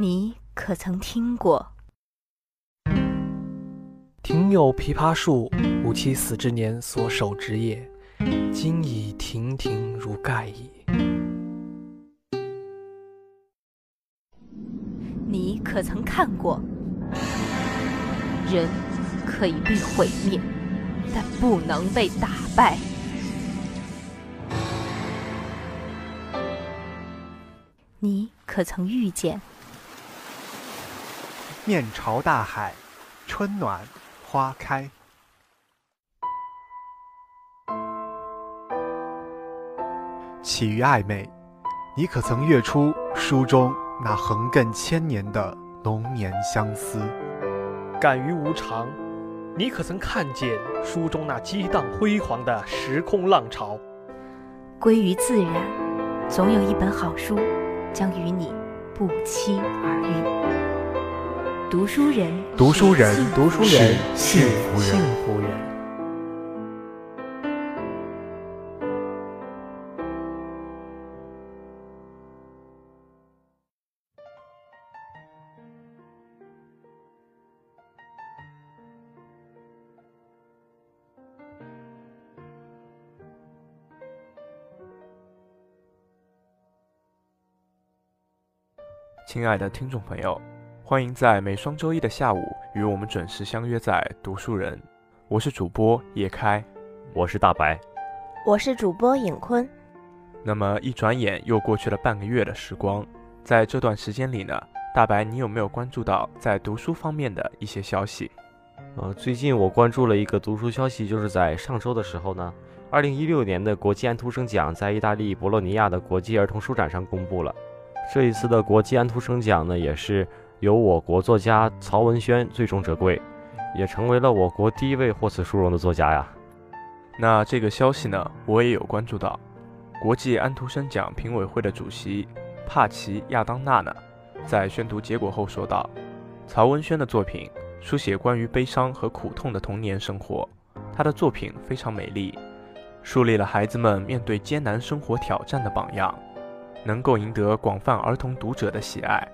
你可曾听过？庭有枇杷树，吾妻死之年所手植也，今已亭亭如盖矣。你可曾看过？人可以被毁灭，但不能被打败。你可曾遇见？面朝大海，春暖花开。起于暧昧，你可曾阅出书中那横亘千年的浓年相思？感于无常，你可曾看见书中那激荡辉煌的时空浪潮？归于自然，总有一本好书将与你不期而遇。读书人，读书人，读书人幸福幸人。福人。亲爱的听众朋友，欢迎在每双周一的下午与我们准时相约在读书人。我是主播叶开。我是大白。我是主播尹坤。那么一转眼又过去了半个月的时光，在这段时间里呢，大白你有没有关注到在读书方面的一些消息？呃，最近我关注了一个读书消息，就是在上周的时候呢，二零一六年的国际安徒生奖在意大利博洛尼亚的国际儿童书展上公布了。这一次的国际安徒生奖呢，也是由我国作家曹文轩最终折桂，也成为了我国第一位获此殊荣的作家呀。那这个消息呢，我也有关注到。国际安徒生奖评委会的主席帕奇亚当纳呢，在宣读结果后说道：“曹文轩的作品书写关于悲伤和苦痛的童年生活，他的作品非常美丽，树立了孩子们面对艰难生活挑战的榜样，能够赢得广泛儿童读者的喜爱。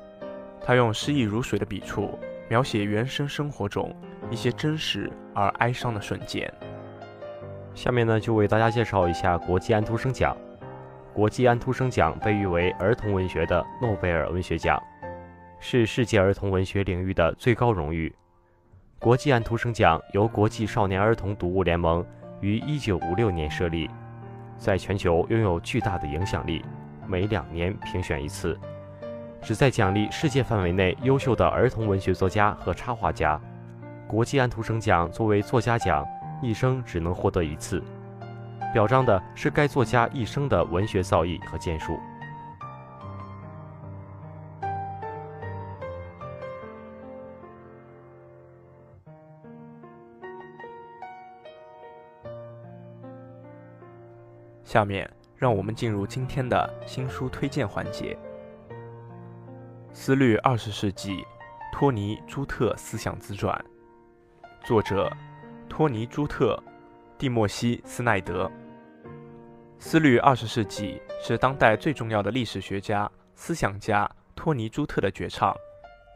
他用诗意如水的笔触，描写原生生活中一些真实而哀伤的瞬间。”下面呢，就为大家介绍一下国际安徒生奖。国际安徒生奖被誉为儿童文学的诺贝尔文学奖，是世界儿童文学领域的最高荣誉。国际安徒生奖由国际少年儿童读物联盟于1956年设立，在全球拥有巨大的影响力，每两年评选一次，旨在奖励世界范围内优秀的儿童文学作家和插画家。国际安徒生奖作为作家奖，一生只能获得一次。表彰的是该作家一生的文学造诣和建树。下面让我们进入今天的新书推荐环节，《思虑二十世纪：托尼·朱特思想自传》，作者托尼·朱特。蒂莫西·斯奈德，《思虑二十世纪》是当代最重要的历史学家、思想家托尼·朱特的绝唱。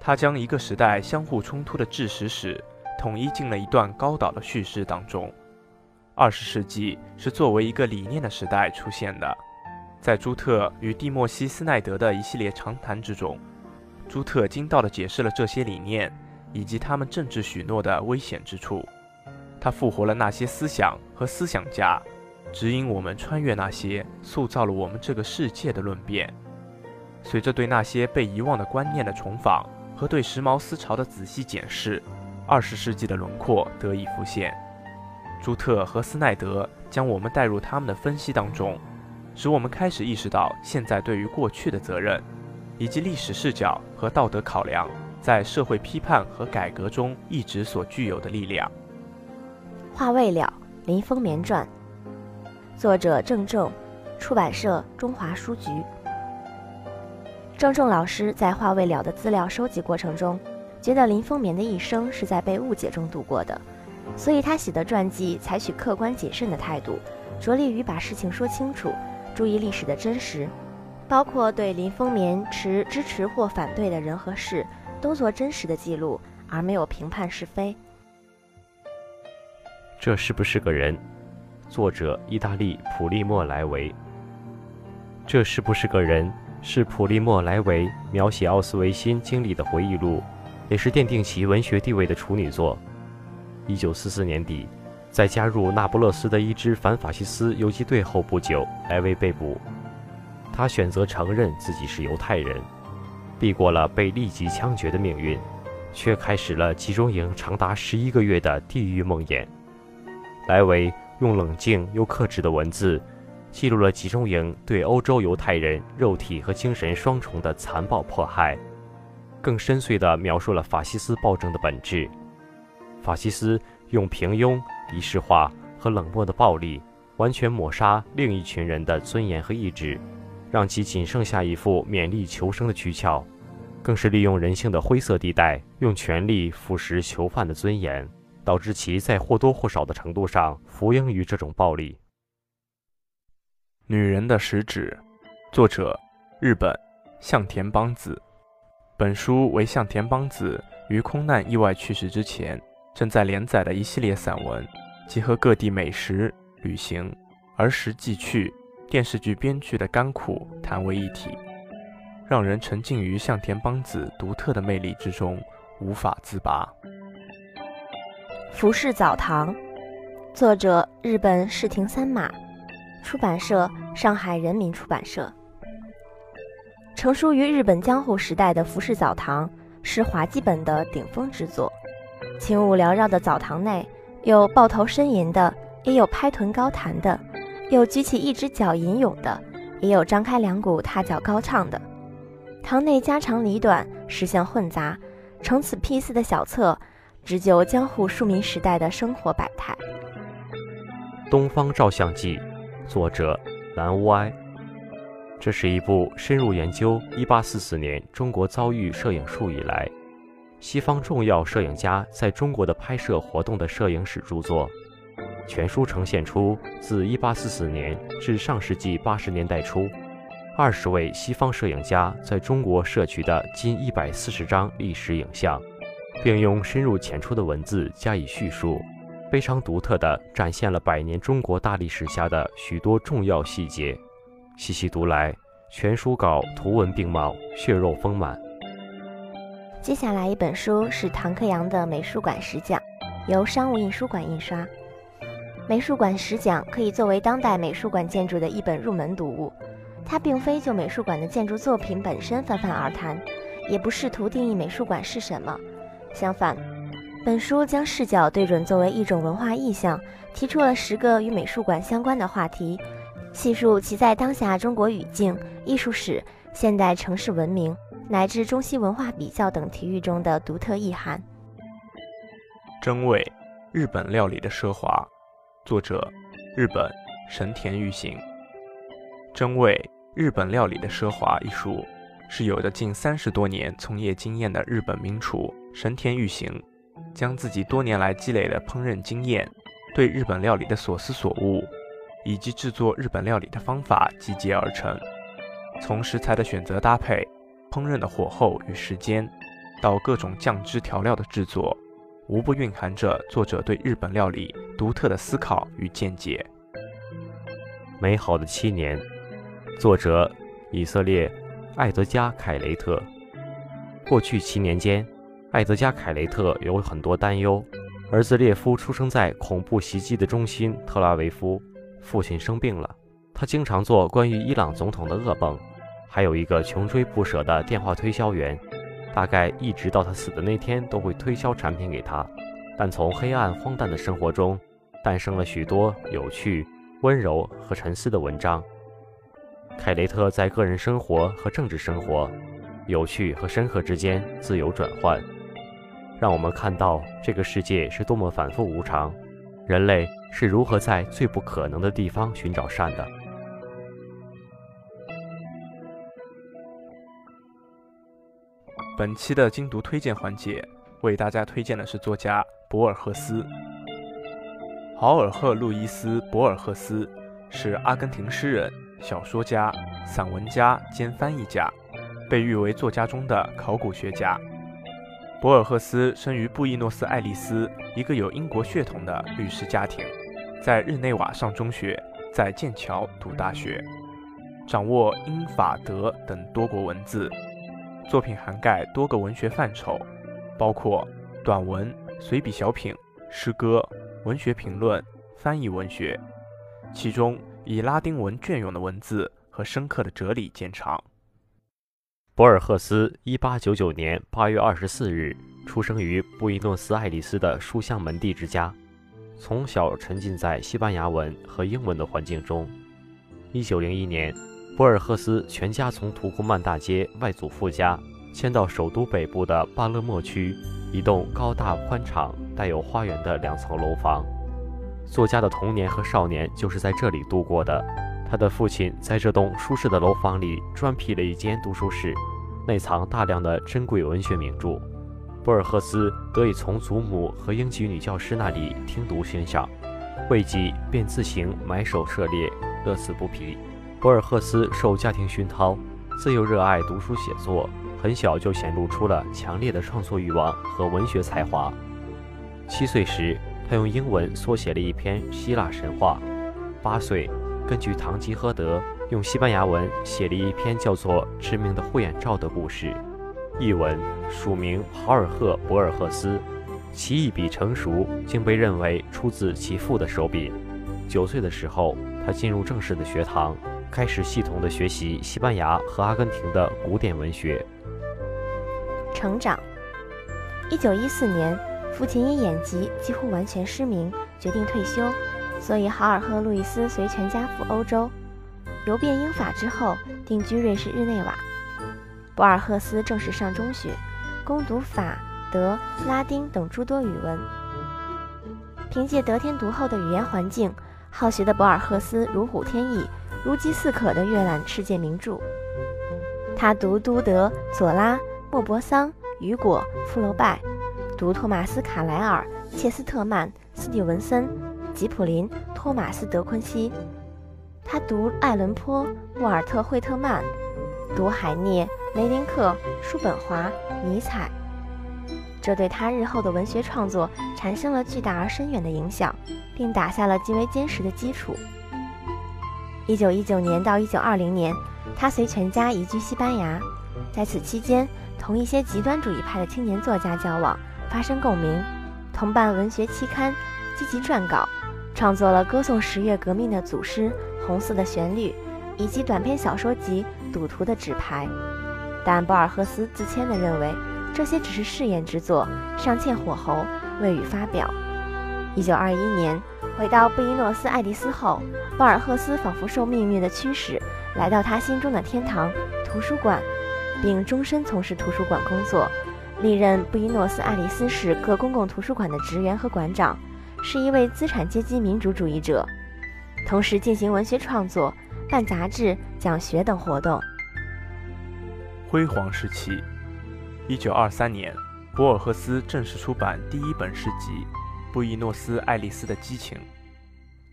他将一个时代相互冲突的治史史统一进了一段高岛的叙事当中。二十世纪是作为一个理念的时代出现的。在朱特与蒂莫西·斯奈德的一系列长谈之中，朱特精到地解释了这些理念以及他们政治许诺的危险之处。他复活了那些思想和思想家，指引我们穿越那些塑造了我们这个世界的论辩。随着对那些被遗忘的观念的重访和对时髦思潮的仔细检视，二十世纪的轮廓得以浮现。朱特和斯奈德将我们带入他们的分析当中，使我们开始意识到现在对于过去的责任，以及历史视角和道德考量在社会批判和改革中一直所具有的力量。话未了，林风眠传，作者郑重，出版社中华书局。郑重老师在话未了的资料收集过程中，觉得林风眠的一生是在被误解中度过的，所以他写的传记采取客观谨慎的态度，着力于把事情说清楚，注意历史的真实。包括对林风眠持支持或反对的人和事，都做真实的记录，而没有评判是非。这是不是个人？作者：意大利普利莫·莱维。这是不是个人？是普利莫·莱维描写奥斯维辛经历的回忆录，也是奠定其文学地位的处女作。一九四四年底，在加入那不勒斯的一支反法西斯游击队后不久，莱维被捕。他选择承认自己是犹太人，避过了被立即枪决的命运，却开始了集中营长达十一个月的地狱梦魇。莱维用冷静又克制的文字，记录了集中营对欧洲犹太人肉体和精神双重的残暴迫害，更深邃地描述了法西斯暴政的本质。法西斯用平庸、仪式化和冷漠的暴力，完全抹杀另一群人的尊严和意志。让其仅剩下一副勉力求生的躯壳，更是利用人性的灰色地带，用权力腐蚀囚犯的尊严，导致其在或多或少的程度上服膺于这种暴力。女人的食指，作者日本向田邦子。本书为向田邦子于空难意外去世之前正在连载的一系列散文，集合各地美食、旅行、儿时记趣。电视剧编剧的甘苦谈为一体，让人沉浸于向田邦子独特的魅力之中，无法自拔。浮世澡堂，作者日本世庭三马，出版社上海人民出版社。成书于日本江户时代的浮世澡堂是滑稽本的顶峰之作。轻雾缭绕的澡堂内，有抱头呻吟的，也有拍臀高谈的。有举起一只脚吟咏的，也有张开两股踏脚高唱的。堂内家长里短，石像混杂，成此批次的小册，只就江户庶民时代的生活百态。《东方照相记》，作者蓝乌埃。这是一部深入研究1844年中国遭遇摄影术以来，西方重要摄影家在中国的拍摄活动的摄影史著作。全书呈现出自1844年至上世纪80年代初，二十位西方摄影家在中国摄取的近140张历史影像，并用深入浅出的文字加以叙述，非常独特地展现了百年中国大历史下的许多重要细节。细细读来，全书稿图文并茂，血肉丰满。接下来一本书是唐克阳的《美术馆十讲》，由商务印书馆印刷。美术馆十讲可以作为当代美术馆建筑的一本入门读物，它并非就美术馆的建筑作品本身泛泛而谈，也不试图定义美术馆是什么。相反，本书将视角对准作为一种文化意象，提出了十个与美术馆相关的话题，细述其在当下中国语境、艺术史、现代城市文明乃至中西文化比较等体域中的独特意涵。真味，日本料理的奢华。作者：日本神田玉行。真味日本料理的奢华一书，是有着近三十多年从业经验的日本名厨神田玉行，将自己多年来积累的烹饪经验、对日本料理的所思所悟，以及制作日本料理的方法集结而成。从食材的选择搭配、烹饪的火候与时间，到各种酱汁调料的制作。无不蕴含着作者对日本料理独特的思考与见解。美好的七年，作者以色列艾德加·凯雷特。过去七年间，艾德加·凯雷特有很多担忧。儿子列夫出生在恐怖袭击的中心特拉维夫，父亲生病了，他经常做关于伊朗总统的噩梦，还有一个穷追不舍的电话推销员。大概一直到他死的那天都会推销产品给他，但从黑暗荒诞的生活中诞生了许多有趣、温柔和沉思的文章。凯雷特在个人生活和政治生活、有趣和深刻之间自由转换，让我们看到这个世界是多么反复无常，人类是如何在最不可能的地方寻找善的。本期的精读推荐环节，为大家推荐的是作家博尔赫斯。豪尔赫·路易斯·博尔赫斯是阿根廷诗人、小说家、散文家兼翻译家，被誉为作家中的考古学家。博尔赫斯生于布宜诺斯艾利斯一个有英国血统的律师家庭，在日内瓦上中学，在剑桥读大学，掌握英法德等多国文字，作品涵盖多个文学范畴，包括短文、随笔小品、诗歌、文学评论、翻译文学，其中以拉丁文隽永的文字和深刻的哲理见长。博尔赫斯1899年8月24日出生于布宜诺斯艾利斯的书香门第之家，从小沉浸在西班牙文和英文的环境中。1901年，博尔赫斯全家从图库曼大街外祖父家迁到首都北部的巴勒莫区一栋高大宽敞、带有花园的两层楼房。作家的童年和少年就是在这里度过的。他的父亲在这栋舒适的楼房里专辟了一间读书室，内藏大量的珍贵文学名著。博尔赫斯得以从祖母和英籍女教师那里听读欣赏，未几便自行买手涉猎，乐此不疲。博尔赫斯受家庭熏陶，自幼热爱读书写作，很小就显露出了强烈的创作欲望和文学才华。七岁时，他用英文缩写了一篇希腊神话；八岁。根据《堂吉诃德》用西班牙文写了一篇叫做《致命的护眼罩》的故事，译文署名豪尔赫·博尔赫斯，其一笔成熟，竟被认为出自其父的手笔。九岁的时候，他进入正式的学堂，开始系统的学习西班牙和阿根廷的古典文学。成长。一九一四年，父亲因眼疾几乎完全失明，决定退休。所以，豪尔赫·路易斯随全家赴欧洲，游遍英法之后，定居瑞士日内瓦。博尔赫斯正式上中学，攻读法、德、拉丁等诸多语文。凭借得天独厚的语言环境，好学的博尔赫斯如虎添翼，如饥似渴地阅览世界名著。他读都德、左拉、莫泊桑、雨果、福楼拜，读托马斯·卡莱尔、切斯特曼、斯蒂文森。吉普林、托马斯·德昆西，他读爱伦坡、沃尔特·惠特曼，读海涅、梅林克、叔本华、尼采，这对他日后的文学创作产生了巨大而深远的影响，并打下了极为坚实的基础。一九一九年到一九二零年，他随全家移居西班牙，在此期间，同一些极端主义派的青年作家交往，发生共鸣，同办文学期刊，积极撰稿。创作了歌颂十月革命的祖师《红色的旋律》，以及短篇小说集《赌徒的纸牌》，但博尔赫斯自谦地认为这些只是试验之作，尚欠火候，未予发表。一九二一年回到布宜诺斯艾利斯后，博尔赫斯仿佛受命运的驱使，来到他心中的天堂——图书馆，并终身从事图书馆工作，历任布宜诺斯艾利斯市各公共图书馆的职员和馆长。是一位资产阶级民主主义者，同时进行文学创作、办杂志、讲学等活动。辉煌时期，一九二三年，博尔赫斯正式出版第一本诗集《布宜诺斯艾利斯的激情》，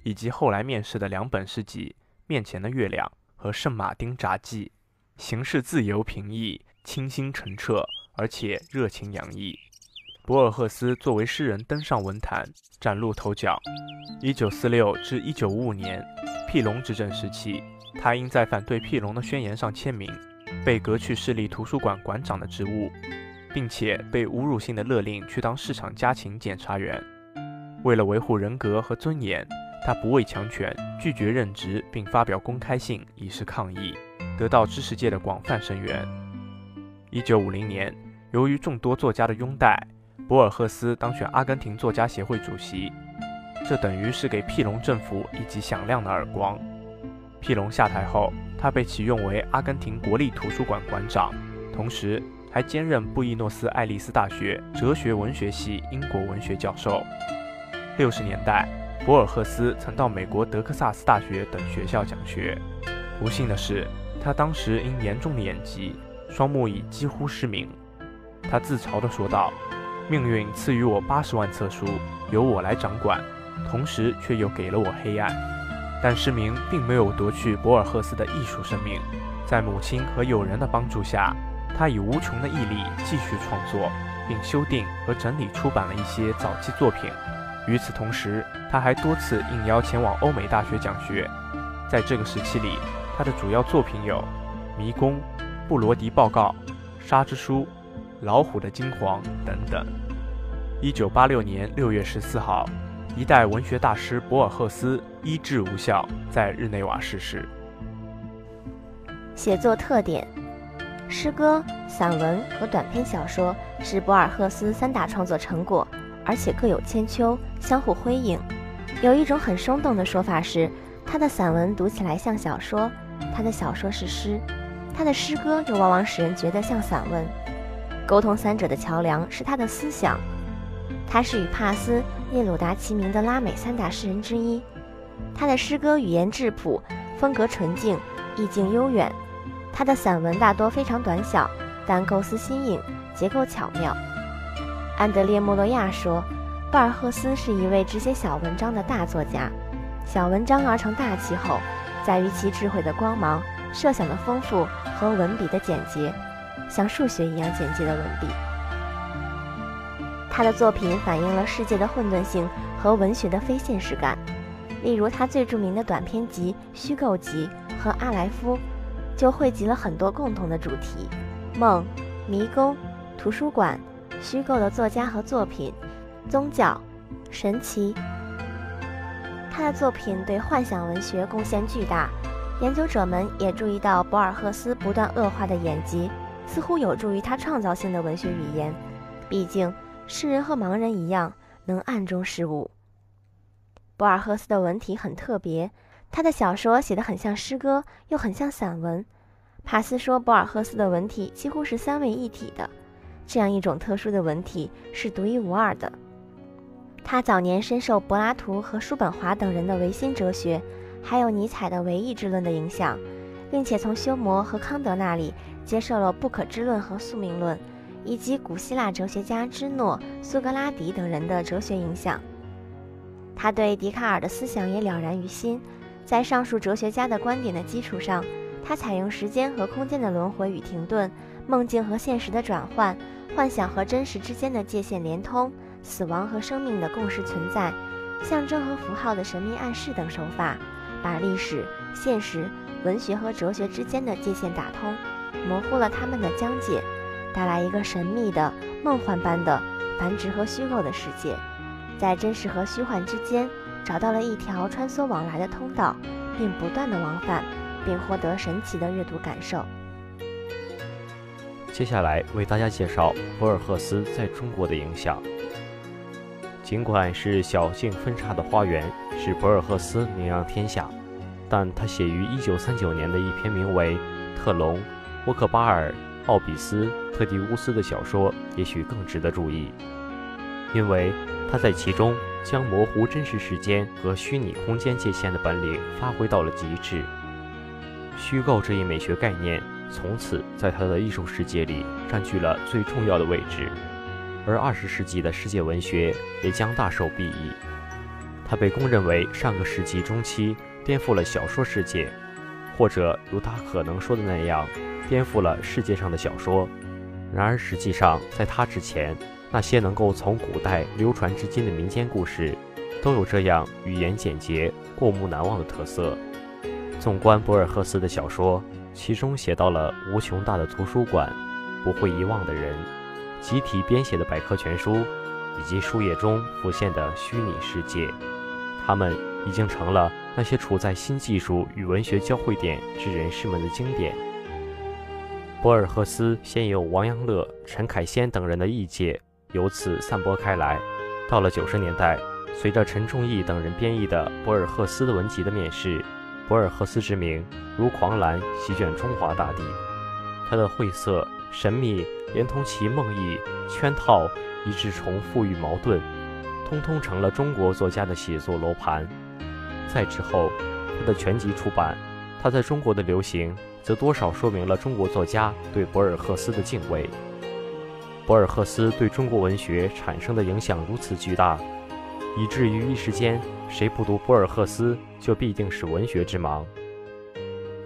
以及后来面世的两本诗集《面前的月亮》和《圣马丁札记》，形式自由平易、清新澄澈，而且热情洋溢。博尔赫斯作为诗人登上文坛，崭露头角。1946至1955年，庇隆执政时期，他因在反对庇隆的宣言上签名，被革去市立图书馆馆长的职务，并且被侮辱性的勒令去当市场家禽检查员。为了维护人格和尊严，他不畏强权，拒绝任职，并发表公开信以示抗议，得到知识界的广泛声援。1950年，由于众多作家的拥戴。博尔赫斯当选阿根廷作家协会主席，这等于是给庇隆政府一记响亮的耳光。庇隆下台后，他被启用为阿根廷国立图书馆馆长，同时还兼任布宜诺斯艾利斯大学哲学文学系英国文学教授。六十年代，博尔赫斯曾到美国德克萨斯大学等学校讲学。不幸的是，他当时因严重的眼疾，双目已几乎失明。他自嘲地说道。命运赐予我八十万册书，由我来掌管，同时却又给了我黑暗。但失明并没有夺去博尔赫斯的艺术生命。在母亲和友人的帮助下，他以无穷的毅力继续创作，并修订和整理出版了一些早期作品。与此同时，他还多次应邀前往欧美大学讲学。在这个时期里，他的主要作品有《迷宫》《布罗迪报告》《沙之书》《老虎的金黄》等等。一九八六年六月十四号，一代文学大师博尔赫斯医治无效，在日内瓦逝世。写作特点：诗歌、散文和短篇小说是博尔赫斯三大创作成果，而且各有千秋，相互辉映。有一种很生动的说法是，他的散文读起来像小说，他的小说是诗，他的诗歌又往往使人觉得像散文。沟通三者的桥梁是他的思想。他是与帕斯、聂鲁达齐名的拉美三大诗人之一。他的诗歌语言质朴，风格纯净，意境悠远。他的散文大多非常短小，但构思新颖，结构巧妙。安德烈·莫洛亚说，博尔赫斯是一位只写小文章的大作家。小文章而成大气候，在于其智慧的光芒、设想的丰富和文笔的简洁，像数学一样简洁的文笔。他的作品反映了世界的混沌性和文学的非现实感，例如他最著名的短篇集《虚构集》和《阿莱夫》，就汇集了很多共同的主题：梦、迷宫、图书馆、虚构的作家和作品、宗教、神奇。他的作品对幻想文学贡献巨大，研究者们也注意到博尔赫斯不断恶化的眼疾，似乎有助于他创造性的文学语言，毕竟。诗人和盲人一样，能暗中识物。博尔赫斯的文体很特别，他的小说写得很像诗歌，又很像散文。帕斯说，博尔赫斯的文体几乎是三位一体的，这样一种特殊的文体是独一无二的。他早年深受柏拉图和叔本华等人的唯心哲学，还有尼采的唯意志论的影响，并且从休谟和康德那里接受了不可知论和宿命论。以及古希腊哲学家芝诺、苏格拉底等人的哲学影响，他对笛卡尔的思想也了然于心。在上述哲学家的观点的基础上，他采用时间和空间的轮回与停顿、梦境和现实的转换、幻想和真实之间的界限连通、死亡和生命的共识存在、象征和符号的神秘暗示等手法，把历史、现实、文学和哲学之间的界限打通，模糊了他们的疆界。带来一个神秘的、梦幻般的繁殖和虚构的世界，在真实和虚幻之间找到了一条穿梭往来的通道，并不断的往返，并获得神奇的阅读感受。接下来为大家介绍博尔赫斯在中国的影响。尽管是小径分叉的花园使博尔赫斯名扬天下，但他写于1939年的一篇名为《特隆·沃克巴尔》。奥比斯特蒂乌斯的小说也许更值得注意，因为他在其中将模糊真实时间和虚拟空间界限的本领发挥到了极致。虚构这一美学概念从此在他的艺术世界里占据了最重要的位置，而二十世纪的世界文学也将大受裨益。他被公认为上个世纪中期颠覆了小说世界，或者如他可能说的那样。颠覆了世界上的小说。然而，实际上，在他之前，那些能够从古代流传至今的民间故事，都有这样语言简洁、过目难忘的特色。纵观博尔赫斯的小说，其中写到了无穷大的图书馆、不会遗忘的人、集体编写的百科全书，以及书页中浮现的虚拟世界，他们已经成了那些处在新技术与文学交汇点之人士们的经典。博尔赫斯先有王阳乐、陈凯先等人的译介，由此散播开来。到了九十年代，随着陈仲义等人编译的博尔赫斯的文集的面世，博尔赫斯之名如狂澜席卷中华大地。他的晦涩、神秘，连同其梦呓、圈套以致重复与矛盾，通通成了中国作家的写作楼盘。再之后，他的全集出版，他在中国的流行。则多少说明了中国作家对博尔赫斯的敬畏。博尔赫斯对中国文学产生的影响如此巨大，以至于一时间，谁不读博尔赫斯，就必定是文学之盲。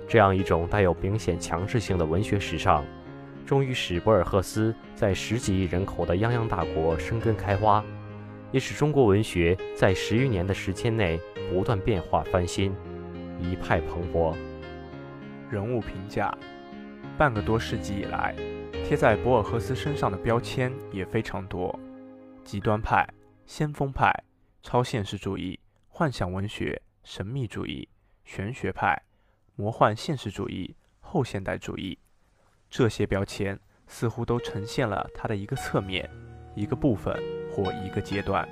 这样一种带有明显强制性的文学时尚，终于使博尔赫斯在十几亿人口的泱泱大国生根开花，也使中国文学在十余年的时间内不断变化翻新，一派蓬勃。人物评价：半个多世纪以来，贴在博尔赫斯身上的标签也非常多：极端派、先锋派、超现实主义、幻想文学、神秘主义、玄学派。魔幻现实主义、后现代主义，这些标签似乎都呈现了他的一个侧面、一个部分或一个阶段。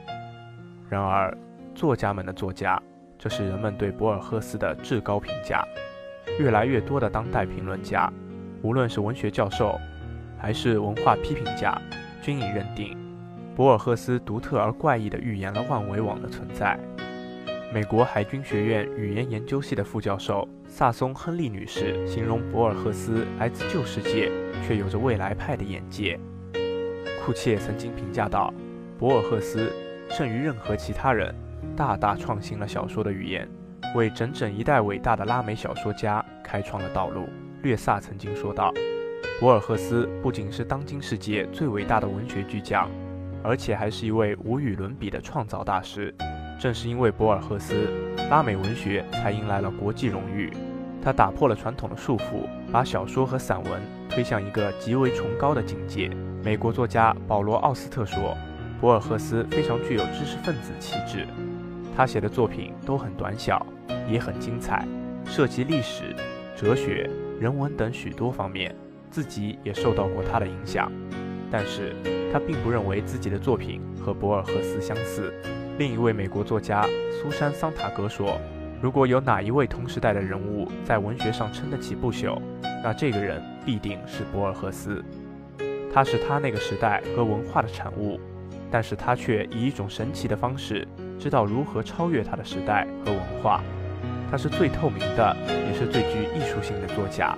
然而，作家们的作家，这是人们对博尔赫斯的至高评价。越来越多的当代评论家，无论是文学教授，还是文化批评家，均已认定，博尔赫斯独特而怪异地预言了万维网的存在。美国海军学院语言研究系的副教授萨松·亨利女士形容博尔赫斯来自旧世界，却有着未来派的眼界。库切曾经评价道：“博尔赫斯胜于任何其他人，大大创新了小说的语言，为整整一代伟大的拉美小说家开创了道路。”略萨曾经说道：“博尔赫斯不仅是当今世界最伟大的文学巨匠，而且还是一位无与伦比的创造大师。”正是因为博尔赫斯，拉美文学才迎来了国际荣誉。他打破了传统的束缚，把小说和散文推向一个极为崇高的境界。美国作家保罗·奥斯特说：“博尔赫斯非常具有知识分子气质。他写的作品都很短小，也很精彩，涉及历史、哲学、人文等许多方面。自己也受到过他的影响，但是他并不认为自己的作品和博尔赫斯相似。”另一位美国作家苏珊·桑塔格说：“如果有哪一位同时代的人物在文学上撑得起不朽，那这个人必定是博尔赫斯。他是他那个时代和文化的产物，但是他却以一种神奇的方式知道如何超越他的时代和文化。他是最透明的，也是最具艺术性的作家。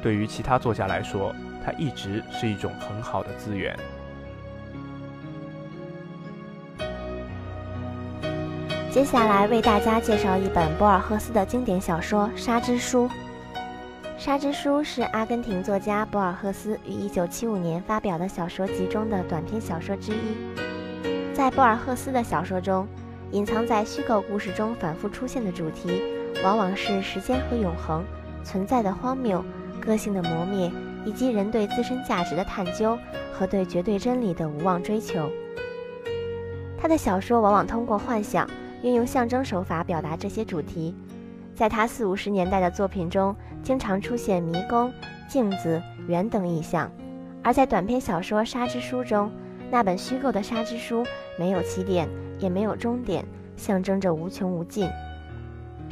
对于其他作家来说，它一直是一种很好的资源。”接下来为大家介绍一本博尔赫斯的经典小说《沙之书》。《沙之书》是阿根廷作家博尔赫斯于1975年发表的小说集中的短篇小说之一。在博尔赫斯的小说中，隐藏在虚构故事中反复出现的主题，往往是时间和永恒、存在的荒谬、个性的磨灭，以及人对自身价值的探究和对绝对真理的无望追求。他的小说往往通过幻想。运用象征手法表达这些主题，在他四五十年代的作品中，经常出现迷宫、镜子、圆等意象；而在短篇小说《沙之书》中，那本虚构的沙之书没有起点，也没有终点，象征着无穷无尽。《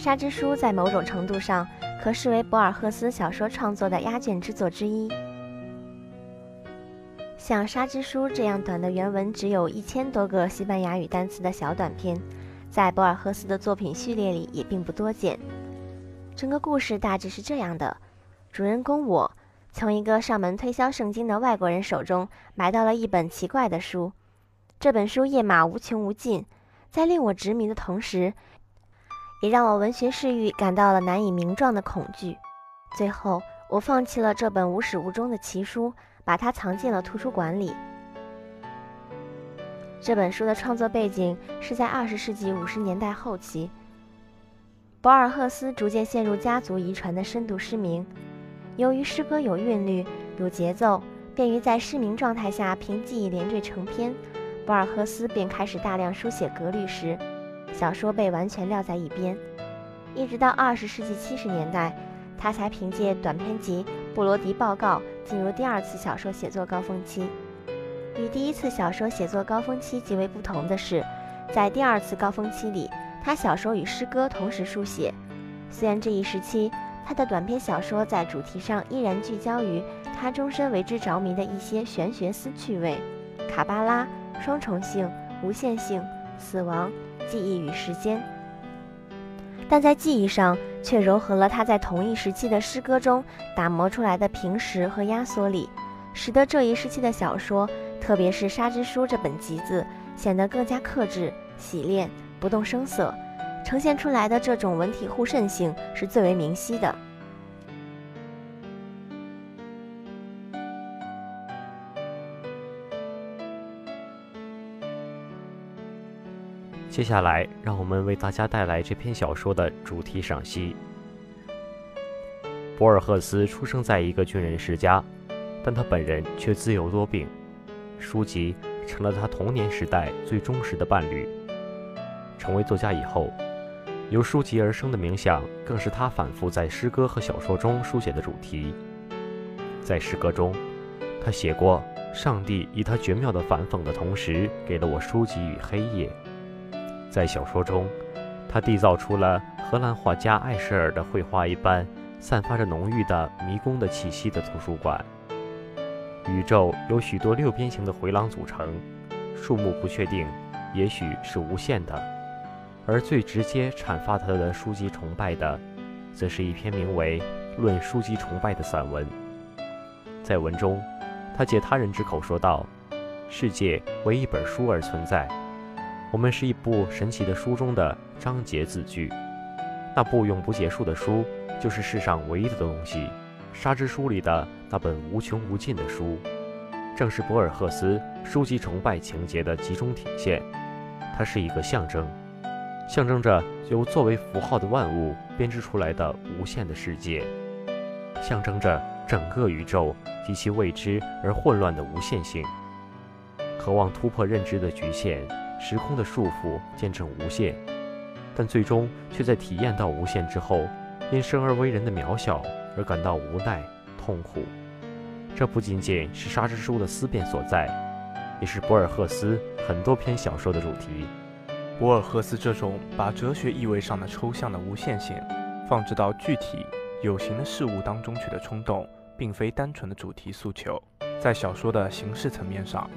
沙之书》在某种程度上可视为博尔赫斯小说创作的压卷之作之一。像《沙之书》这样短的原文只有一千多个西班牙语单词的小短篇。在博尔赫斯的作品序列里也并不多见。整个故事大致是这样的：主人公我从一个上门推销圣经的外国人手中买到了一本奇怪的书。这本书页码无穷无尽，在令我执迷的同时，也让我文学视域感到了难以名状的恐惧。最后，我放弃了这本无始无终的奇书，把它藏进了图书馆里。这本书的创作背景是在二十世纪五十年代后期，博尔赫斯逐渐陷入家族遗传的深度失明。由于诗歌有韵律、有节奏，便于在失明状态下凭记忆连缀成篇，博尔赫斯便开始大量书写格律诗，小说被完全撂在一边。一直到二十世纪七十年代，他才凭借短篇集《布罗迪报告》进入第二次小说写作高峰期。与第一次小说写作高峰期极为不同的是，在第二次高峰期里，他小说与诗歌同时书写。虽然这一时期他的短篇小说在主题上依然聚焦于他终身为之着迷的一些玄学思趣味、卡巴拉、双重性、无限性、死亡、记忆与时间，但在记忆上却糅合了他在同一时期的诗歌中打磨出来的平实和压缩力，使得这一时期的小说。特别是《沙之书》这本集子显得更加克制，洗练、不动声色，呈现出来的这种文体互渗性是最为明晰的。接下来，让我们为大家带来这篇小说的主题赏析。博尔赫斯出生在一个军人世家，但他本人却自幼多病，书籍成了他童年时代最忠实的伴侣。成为作家以后，由书籍而生的冥想更是他反复在诗歌和小说中书写的主题。在诗歌中，他写过：“上帝以他绝妙的反讽的同时，给了我书籍与黑夜。”在小说中，他缔造出了荷兰画家艾舍尔的绘画一般散发着浓郁的迷宫的气息的图书馆。宇宙由许多六边形的回廊组成，数目不确定，也许是无限的。而最直接阐发他的书籍崇拜的，则是一篇名为《论书籍崇拜》的散文。在文中，他借他人之口说道：“世界为一本书而存在。”我们是一部神奇的书中的章节字句，那部永不结束的书，就是世上唯一的东西——沙之书里的那本无穷无尽的书，正是博尔赫斯书籍崇拜情节的集中体现。它是一个象征，象征着由作为符号的万物编织出来的无限的世界，象征着整个宇宙及其未知而混乱的无限性，渴望突破认知的局限。时空的束缚，见证无限，但最终却在体验到无限之后，因生而为人的渺小而感到无奈、痛苦。这不仅仅是沙之书的思辨所在，也是博尔赫斯很多篇小说的主题。博尔赫斯这种把哲学意味上的抽象的无限性放置到具体有形的事物当中去的冲动，并非单纯的主题诉求，在小说的形式层面上。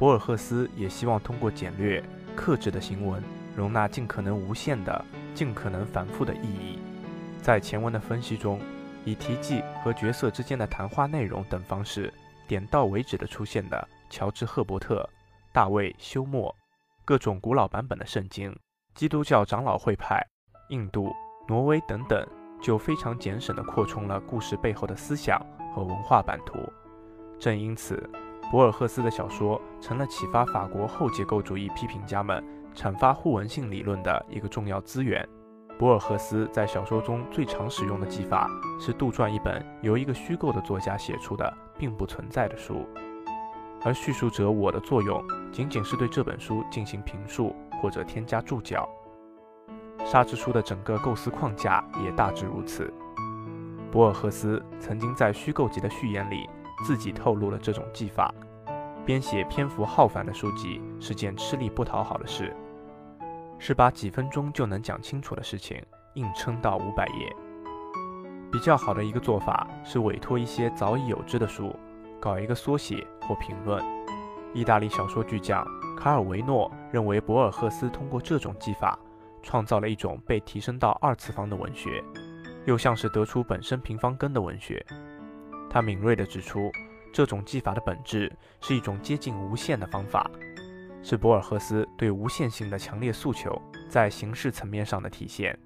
博尔赫斯也希望通过简略、克制的行文，容纳尽可能无限的、尽可能繁复的意义。在前文的分析中，以题记和角色之间的谈话内容等方式，点到为止的出现的乔治·赫伯特、大卫·休谟、各种古老版本的圣经、基督教长老会派、印度、挪威等等，就非常简省地扩充了故事背后的思想和文化版图。正因此。博尔赫斯的小说成了启发法国后结构主义批评家们阐发互文性理论的一个重要资源。博尔赫斯在小说中最常使用的技法是杜撰一本由一个虚构的作家写出的并不存在的书，而叙述者我的作用仅仅是对这本书进行评述或者添加注脚。沙之书的整个构思框架也大致如此。博尔赫斯曾经在虚构集的序言里。自己透露了这种技法，编写篇幅浩繁的书籍是件吃力不讨好的事，是把几分钟就能讲清楚的事情硬撑到五百页。比较好的一个做法是委托一些早已有之的书，搞一个缩写或评论。意大利小说巨匠卡尔维诺认为，博尔赫斯通过这种技法，创造了一种被提升到二次方的文学，又像是得出本身平方根的文学。他敏锐地指出，这种技法的本质是一种接近无限的方法，是博尔赫斯对无限性的强烈诉求在形式层面上的体现。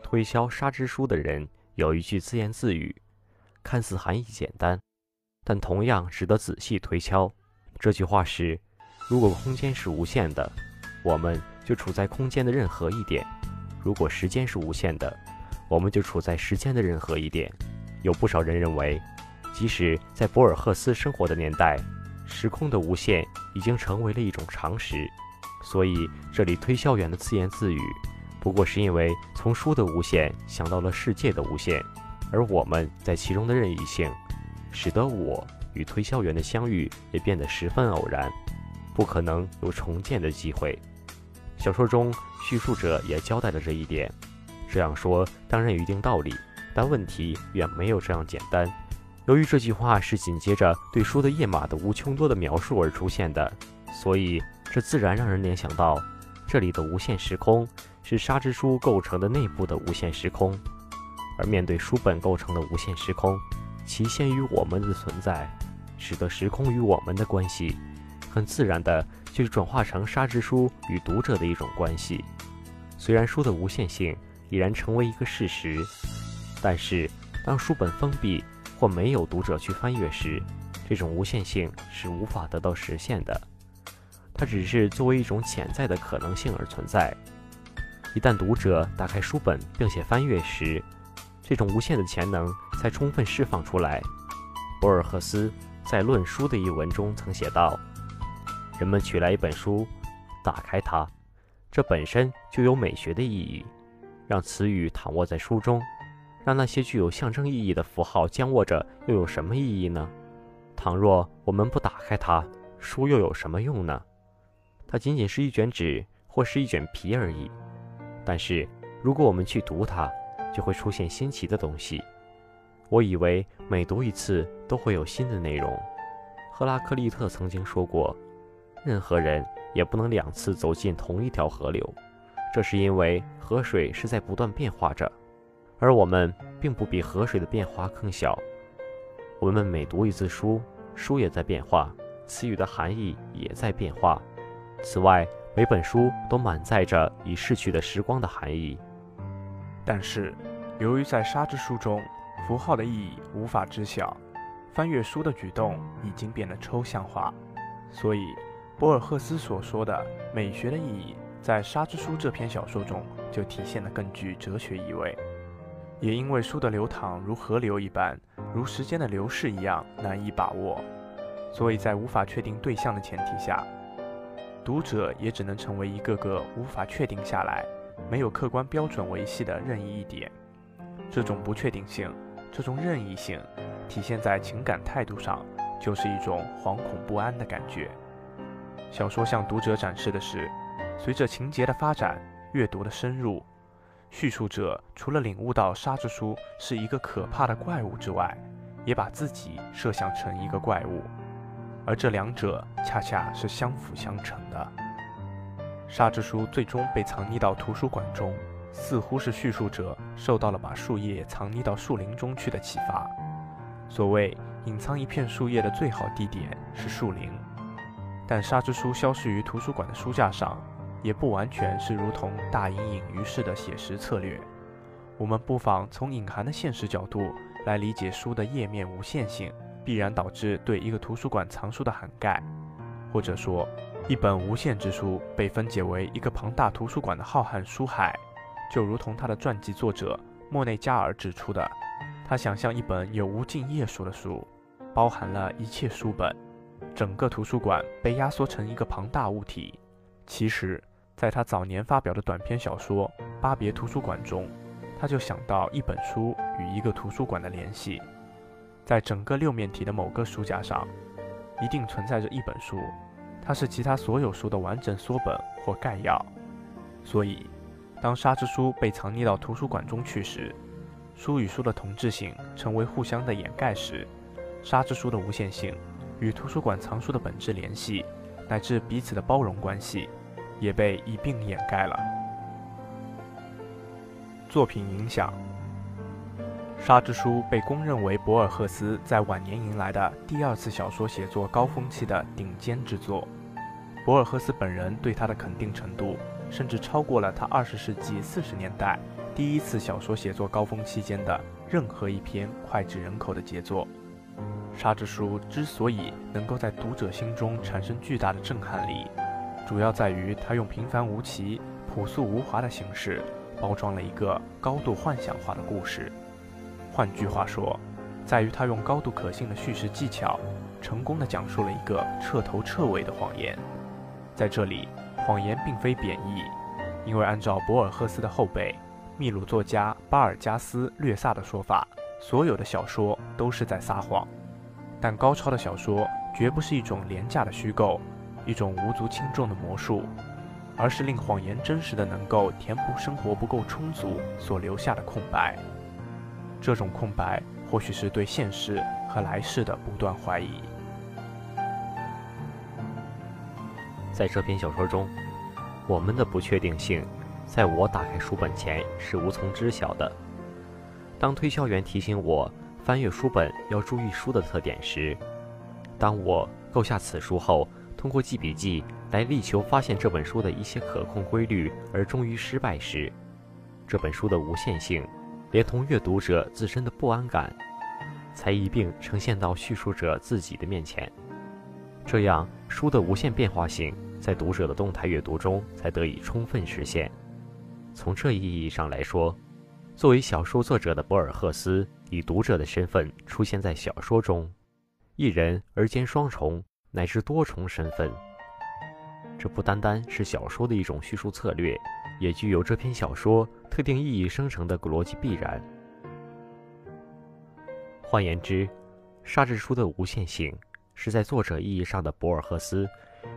推销沙之书的人有一句自言自语，看似含义简单，但同样值得仔细推敲。这句话是：如果空间是无限的，我们就处在空间的任何一点；如果时间是无限的，我们就处在时间的任何一点。有不少人认为。即使在博尔赫斯生活的年代，时空的无限已经成为了一种常识，所以这里推销员的自言自语，不过是因为从书的无限想到了世界的无限，而我们在其中的任意性，使得我与推销员的相遇也变得十分偶然，不可能有重建的机会。小说中叙述者也交代了这一点。这样说当然有一定道理，但问题远没有这样简单。由于这句话是紧接着对书的页码的无穷多的描述而出现的，所以这自然让人联想到，这里的无限时空是沙之书构成的内部的无限时空，而面对书本构成的无限时空，其限于我们的存在，使得时空与我们的关系很自然的就是转化成沙之书与读者的一种关系。虽然书的无限性已然成为一个事实，但是当书本封闭或没有读者去翻阅时，这种无限性是无法得到实现的。它只是作为一种潜在的可能性而存在。一旦读者打开书本并且翻阅时，这种无限的潜能才充分释放出来。博尔赫斯在《论书》的一文中曾写道：“人们取来一本书，打开它，这本身就有美学的意义。让词语躺卧在书中，让那些具有象征意义的符号僵卧着，又有什么意义呢？倘若我们不打开它，书又有什么用呢？它仅仅是一卷纸或是一卷皮而已。但是，如果我们去读它，就会出现新奇的东西。我以为每读一次都会有新的内容。赫拉克利特曾经说过，任何人也不能两次走进同一条河流，这是因为河水是在不断变化着，而我们并不比河水的变化更小。我们每读一次书，书也在变化，词语的含义也在变化。此外，每本书都满载着已逝去的时光的含义。但是，由于在沙之书中，符号的意义无法知晓，翻阅书的举动已经变得抽象化，所以博尔赫斯所说的美学的意义，在《沙之书》这篇小说中就体现得更具哲学意味。也因为书的流淌如河流一般，如时间的流逝一样难以把握，所以在无法确定对象的前提下，读者也只能成为一个个无法确定下来。没有客观标准维系的任意一点，这种不确定性，这种任意性，体现在情感态度上，就是一种惶恐不安的感觉。小说向读者展示的是，随着情节的发展，阅读的深入，叙述者除了领悟到沙之书是一个可怕的怪物之外，也把自己设想成一个怪物，而这两者恰恰是相辅相成的。沙之书最终被藏匿到图书馆中，似乎是叙述者受到了把树叶藏匿到树林中去的启发。所谓隐藏一片树叶的最好地点是树林，但沙之书消失于图书馆的书架上，也不完全是如同大隐隐于市的写实策略。我们不妨从隐含的现实角度来理解书的页面无限性，必然导致对一个图书馆藏书的涵盖，或者说。一本无限之书被分解为一个庞大图书馆的浩瀚书海，就如同他的传记作者莫内加尔指出的，他想象一本有无尽页数的书，包含了一切书本，整个图书馆被压缩成一个庞大物体。其实，在他早年发表的短篇小说《巴别图书馆》中，他就想到一本书与一个图书馆的联系，在整个六面体的某个书架上，一定存在着一本书。它是其他所有书的完整缩本或概要，所以，当沙之书被藏匿到图书馆中去时，书与书的同质性成为互相的掩盖时，沙之书的无限性与图书馆藏书的本质联系，乃至彼此的包容关系，也被一并掩盖了。作品影响，《沙之书》被公认为博尔赫斯在晚年迎来的第二次小说写作高峰期的顶尖之作。博尔赫斯本人对他的肯定程度，甚至超过了他二十世纪四十年代第一次小说写作高峰期间的任何一篇脍炙人口的杰作。《沙之书》之所以能够在读者心中产生巨大的震撼力，主要在于他用平凡无奇、朴素无华的形式，包装了一个高度幻想化的故事。换句话说，在于他用高度可信的叙事技巧，成功的讲述了一个彻头彻尾的谎言。在这里，谎言并非贬义，因为按照博尔赫斯的后辈、秘鲁作家巴尔加斯·略萨的说法，所有的小说都是在撒谎。但高超的小说绝不是一种廉价的虚构，一种无足轻重的魔术，而是令谎言真实的能够填补生活不够充足所留下的空白。这种空白，或许是对现实和来世的不断怀疑。在这篇小说中，我们的不确定性，在我打开书本前是无从知晓的。当推销员提醒我翻阅书本要注意书的特点时，当我购下此书后，通过记笔记来力求发现这本书的一些可控规律，而终于失败时，这本书的无限性，连同阅读者自身的不安感，才一并呈现到叙述者自己的面前。这样，书的无限变化性在读者的动态阅读中才得以充分实现。从这意义上来说，作为小说作者的博尔赫斯以读者的身份出现在小说中，一人而兼双重乃至多重身份。这不单单是小说的一种叙述策略，也具有这篇小说特定意义生成的逻辑必然。换言之，沙之书的无限性。是在作者意义上的博尔赫斯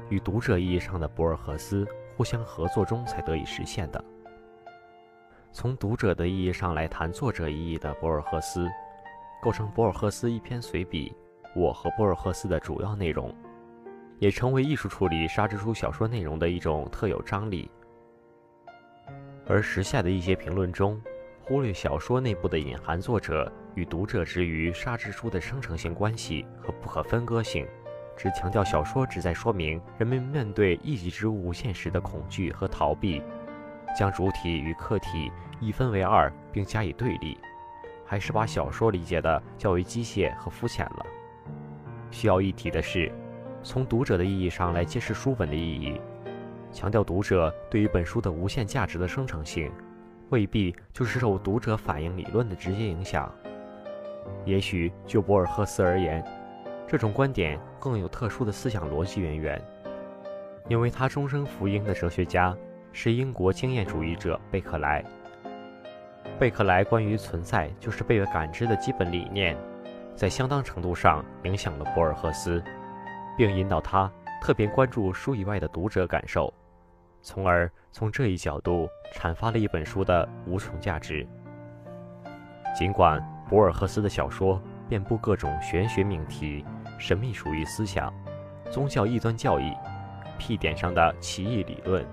与读者意义上的博尔赫斯互相合作中才得以实现的。从读者的意义上来谈作者意义的博尔赫斯，构成博尔赫斯一篇随笔《我和博尔赫斯》的主要内容，也成为艺术处理沙之书小说内容的一种特有张力。而时下的一些评论中，忽略小说内部的隐含作者。与读者之于沙之书的生成性关系和不可分割性，只强调小说旨在说明人们面对一己之无限时的恐惧和逃避，将主体与客体一分为二并加以对立，还是把小说理解的较为机械和肤浅了。需要一提的是，从读者的意义上来揭示书本的意义，强调读者对于本书的无限价值的生成性，未必就是受读者反应理论的直接影响。也许就博尔赫斯而言，这种观点更有特殊的思想逻辑渊源，因为他终生服膺的哲学家是英国经验主义者贝克莱。贝克莱关于存在就是被感知的基本理念，在相当程度上影响了博尔赫斯，并引导他特别关注书以外的读者感受，从而从这一角度阐发了一本书的无穷价值。尽管。博尔赫斯的小说遍布各种玄学命题、神秘主义思想、宗教异端教义、屁点上的奇异理论，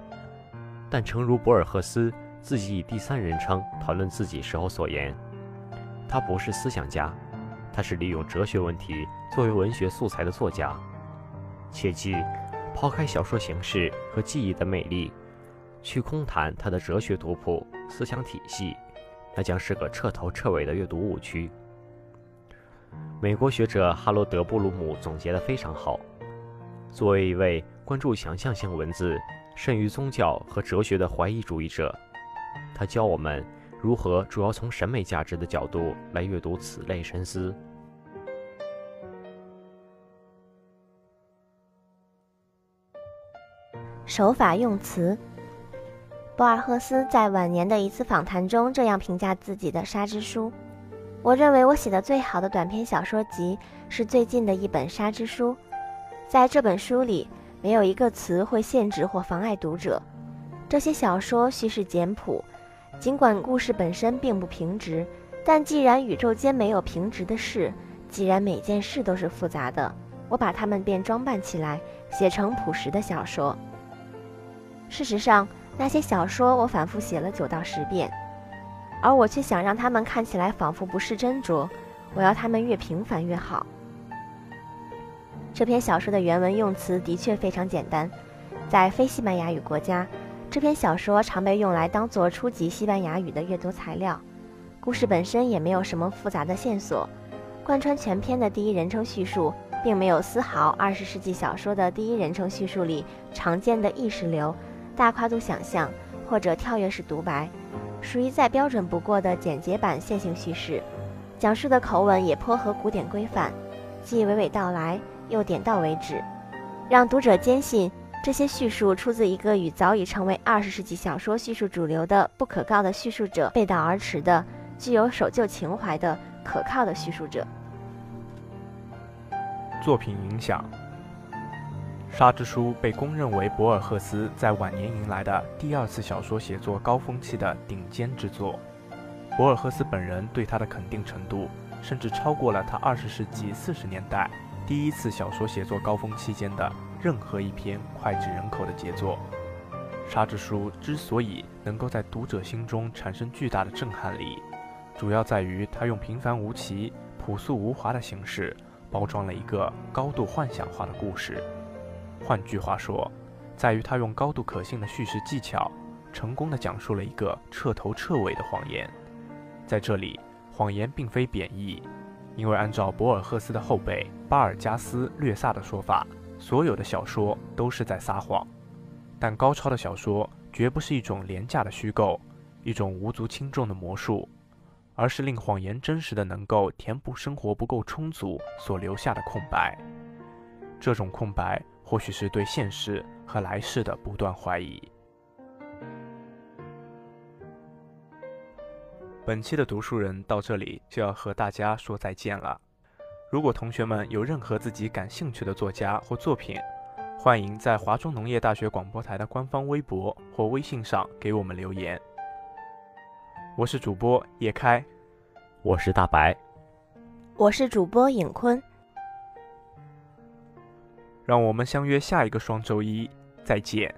但诚如博尔赫斯自己以第三人称谈论自己时候所言，他不是思想家，他是利用哲学问题作为文学素材的作家。切记，抛开小说形式和记忆的魅力，去空谈他的哲学图谱、思想体系。那将是个彻头彻尾的阅读误区。美国学者哈罗德·布鲁姆总结得非常好。作为一位关注想象性文字甚于宗教和哲学的怀疑主义者，他教我们如何主要从审美价值的角度来阅读此类深思。手法用词。博尔赫斯在晚年的一次访谈中这样评价自己的《沙之书》：“我认为我写的最好的短篇小说集是最近的一本《沙之书》。在这本书里，没有一个词会限制或妨碍读者。这些小说叙事简朴，尽管故事本身并不平直，但既然宇宙间没有平直的事，既然每件事都是复杂的，我把它们便装扮起来，写成朴实的小说。事实上。”那些小说我反复写了九到十遍，而我却想让他们看起来仿佛不是斟酌。我要他们越平凡越好。这篇小说的原文用词的确非常简单，在非西班牙语国家，这篇小说常被用来当做初级西班牙语的阅读材料。故事本身也没有什么复杂的线索，贯穿全篇的第一人称叙述，并没有丝毫二十世纪小说的第一人称叙述里常见的意识流。大跨度想象或者跳跃式独白，属于再标准不过的简洁版线性叙事，讲述的口吻也颇合古典规范，既娓娓道来又点到为止，让读者坚信这些叙述出自一个与早已成为二十世纪小说叙述主流的不可告的叙述者背道而驰的具有守旧情怀的可靠的叙述者。作品影响。《沙之书》被公认为博尔赫斯在晚年迎来的第二次小说写作高峰期的顶尖之作。博尔赫斯本人对他的肯定程度，甚至超过了他二十世纪四十年代第一次小说写作高峰期间的任何一篇脍炙人口的杰作。《沙之书》之所以能够在读者心中产生巨大的震撼力，主要在于他用平凡无奇、朴素无华的形式，包装了一个高度幻想化的故事。换句话说，在于他用高度可信的叙事技巧，成功的讲述了一个彻头彻尾的谎言。在这里，谎言并非贬义，因为按照博尔赫斯的后辈巴尔加斯略萨的说法，所有的小说都是在撒谎。但高超的小说绝不是一种廉价的虚构，一种无足轻重的魔术，而是令谎言真实的能够填补生活不够充足所留下的空白。这种空白，或许是对现实和来世的不断怀疑。本期的读书人到这里就要和大家说再见了。如果同学们有任何自己感兴趣的作家或作品，欢迎在华中农业大学广播台的官方微博或微信上给我们留言。我是主播叶开，我是大白，我是主播尹坤。让我们相约下一个双周一，再见。